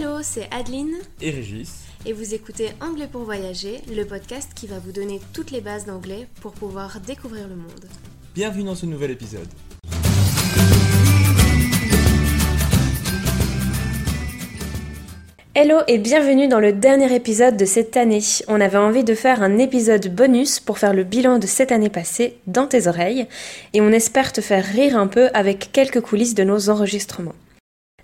Hello, c'est Adeline et Régis. et vous écoutez Anglais pour voyager, le podcast qui va vous donner toutes les bases d'anglais pour pouvoir découvrir le monde. Bienvenue dans ce nouvel épisode. Hello et bienvenue dans le dernier épisode de cette année. On avait envie de faire un épisode bonus pour faire le bilan de cette année passée dans tes oreilles et on espère te faire rire un peu avec quelques coulisses de nos enregistrements.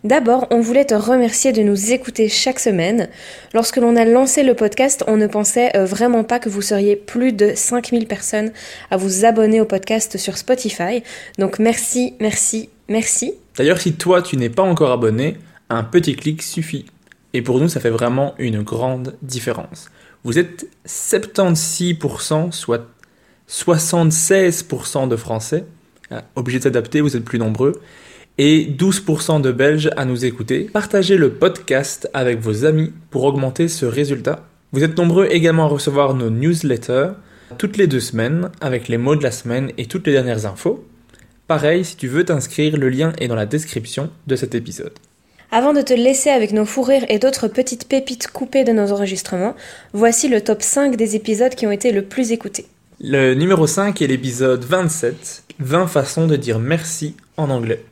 D'abord, on voulait te remercier de nous écouter chaque semaine. Lorsque l'on a lancé le podcast, on ne pensait euh, vraiment pas que vous seriez plus de 5000 personnes à vous abonner au podcast sur Spotify. Donc merci, merci, merci. D'ailleurs, si toi tu n'es pas encore abonné, un petit clic suffit. Et pour nous, ça fait vraiment une grande différence. Vous êtes 76%, soit 76% de Français, euh, obligés de s'adapter, vous êtes plus nombreux, et 12% de Belges à nous écouter. Partagez le podcast avec vos amis pour augmenter ce résultat. Vous êtes nombreux également à recevoir nos newsletters toutes les deux semaines avec les mots de la semaine et toutes les dernières infos. Pareil, si tu veux t'inscrire, le lien est dans la description de cet épisode. Avant de te laisser avec nos fous rires et d'autres petites pépites coupées de nos enregistrements, voici le top 5 des épisodes qui ont été le plus écoutés. Le numéro 5 est l'épisode 27, 20 façons de dire merci en anglais.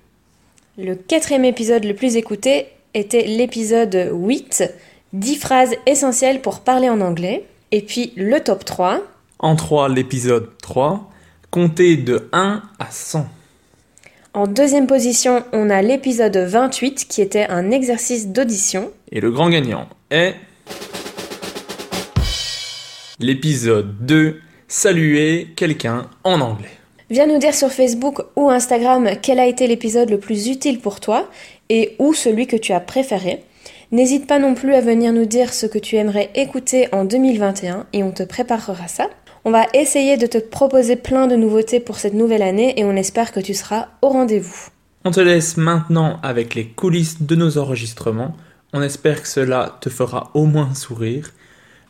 Le quatrième épisode le plus écouté était l'épisode 8, 10 phrases essentielles pour parler en anglais. Et puis le top 3, En 3, l'épisode 3, compter de 1 à 100. en deuxième position, on a l'épisode 28 qui était un exercice d'audition. Et le grand gagnant est... L'épisode 2, saluer quelqu'un en anglais. Viens nous dire sur Facebook ou Instagram quel a été l'épisode le plus utile pour toi et ou celui que tu as préféré. N'hésite pas non plus à venir nous dire ce que tu aimerais écouter en 2021 et on te préparera ça. On va essayer de te proposer plein de nouveautés pour cette nouvelle année et on espère que tu seras au rendez-vous. On te laisse maintenant avec les coulisses de nos enregistrements. On espère que cela te fera au moins sourire.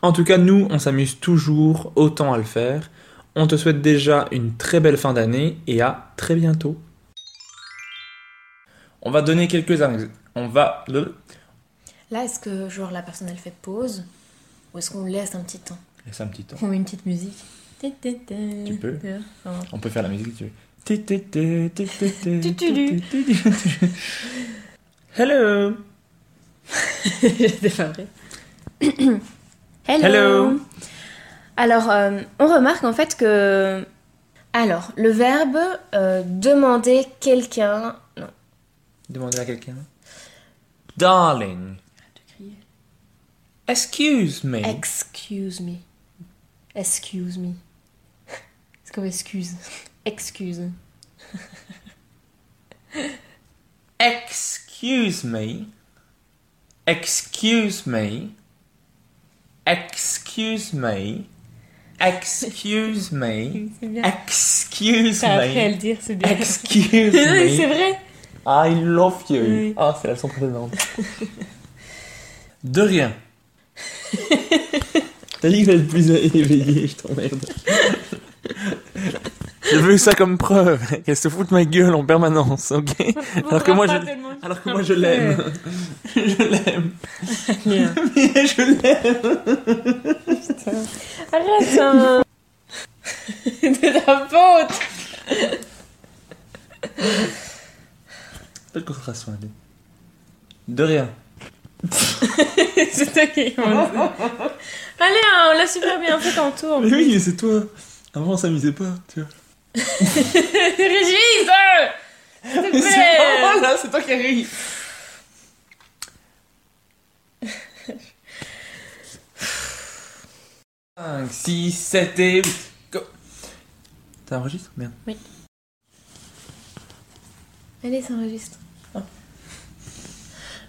En tout cas, nous, on s'amuse toujours autant à le faire. On te souhaite déjà une très belle fin d'année et à très bientôt. On va donner quelques On va le Là, est-ce que genre la personne elle fait pause? Ou est-ce qu'on laisse un petit temps? Laisse un petit temps. On met une petite musique. Tu peux. On peut faire la musique si tu veux. Hello. C'est pas vrai. Hello. Hello. Alors, euh, on remarque en fait que... Alors, le verbe euh, demander quelqu'un... Non, Demandez à quelqu'un. Darling. Excuse me. Excuse me. Excuse me. C'est comme excuse. Excuse. Excuse me. Excuse me. Excuse me. Excuse me. Bien. Excuse T'as appris à le me. dire, c'est bien. Excuse Oui, c'est me. vrai. I love you. Oui. Ah, c'est la leçon précédente. De rien. T'as dit que j'allais être plus éveillé, je t'emmerde. J'ai vu ça comme preuve qu'elle se fout de ma gueule en permanence, ok Alors que moi je, alors que moi je l'aime. Je l'aime. Mais je l'aime. Arrête, hein. De ta faute. Pas de concentration, allez. De rien. c'est toi qui. Allez, hein, on l'a super bien fait en tour. Mais oui, mais c'est toi. Avant, on s'amusait pas, tu vois. Régis S'il te Mais c'est pas plaît là, c'est toi qui ris. Cinq, six, sept et huit. Go. T'as enregistré Merde. Allez, ça enregistre.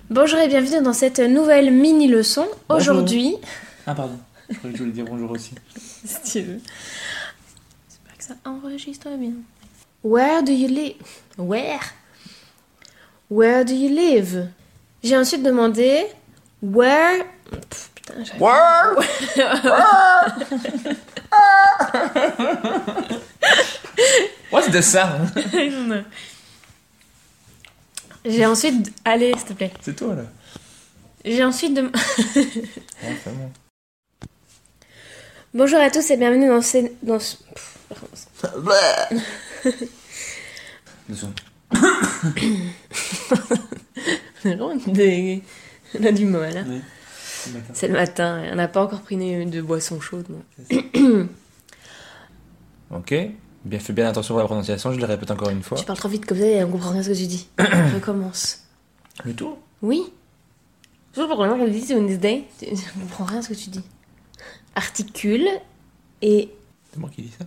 Bonjour et bienvenue dans cette nouvelle mini-leçon. Bonjour. Aujourd'hui, Ah, pardon. Je croyais que je voulais dire bonjour aussi. si tu veux. Que ça enregistre bien. Where do you live? Where? Where do you live? J'ai ensuite demandé Where? Pff, putain, j'arrive- What's the sound J'ai ensuite. Allez, s'il te plaît. C'est toi, là. J'ai ensuite Ouais, bon. Bonjour à tous et bienvenue dans ce. Dans ce... Secondes. On vraiment des- On a du mal. hein. Oui. C'est le matin. C'est le matin, on n'a pas encore pris de boisson chaude. Ok. Bien, fais bien attention à la prononciation, je le répète encore une fois. Tu parles trop vite comme ça et on comprend rien ce que tu dis. Recommence. Le tout Oui. Toujours pour le dit c'est Wednesday. tu- On comprend rien ce que tu dis. Articule et. C'est moi qui dis ça?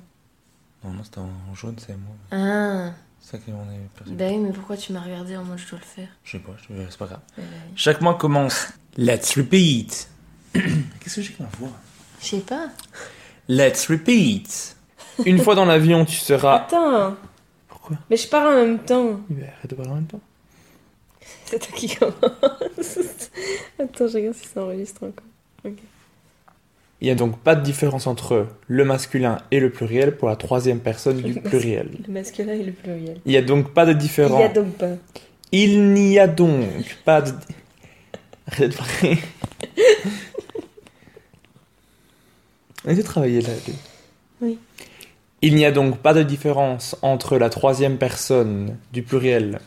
Non, non, c'était en jaune, c'est moi. Ah. C'est ça qu'on est perçu. Bah oui, mais pourquoi tu m'as regardé en mode je dois le faire? Je sais pas, je- c'est pas grave. Euh, Chaque mois commence. Let's repeat. Qu'est-ce que j'ai que ma voix? Je sais pas. Let's repeat. Une fois dans l'avion, tu seras. Attends. Pourquoi? Mais je parle en même temps. Mais arrête de parler en même temps. C'est toi qui commence. Attends, je regarde si ça enregistre encore. Ok. Il n'y a donc pas de différence entre le masculin et le pluriel pour la troisième personne du pluriel. Le masculin et le pluriel. Il n'y a donc pas de Il différence. y a donc pas. Il n'y a donc pas de. Arrête de parler. On travailler là. Oui. Il n'y a donc pas de différence entre la troisième personne du pluriel.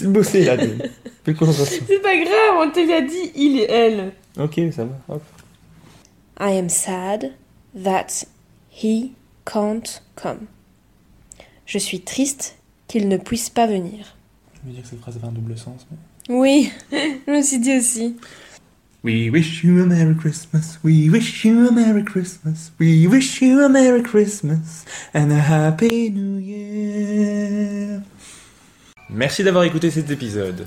De bosser là. Une concentration. C'est pas grave, on te l'a dit, il et elle. Ok, ça va. Hop. I am sad that he can't come. Je suis triste qu'il ne puisse pas venir. Je veux dire que cette phrase avait un double sens. Mais... Oui, je me suis dit aussi. We wish you a Merry Christmas, we wish you a Merry Christmas, we wish you a Merry Christmas and a Happy New Year. Merci d'avoir écouté cet épisode.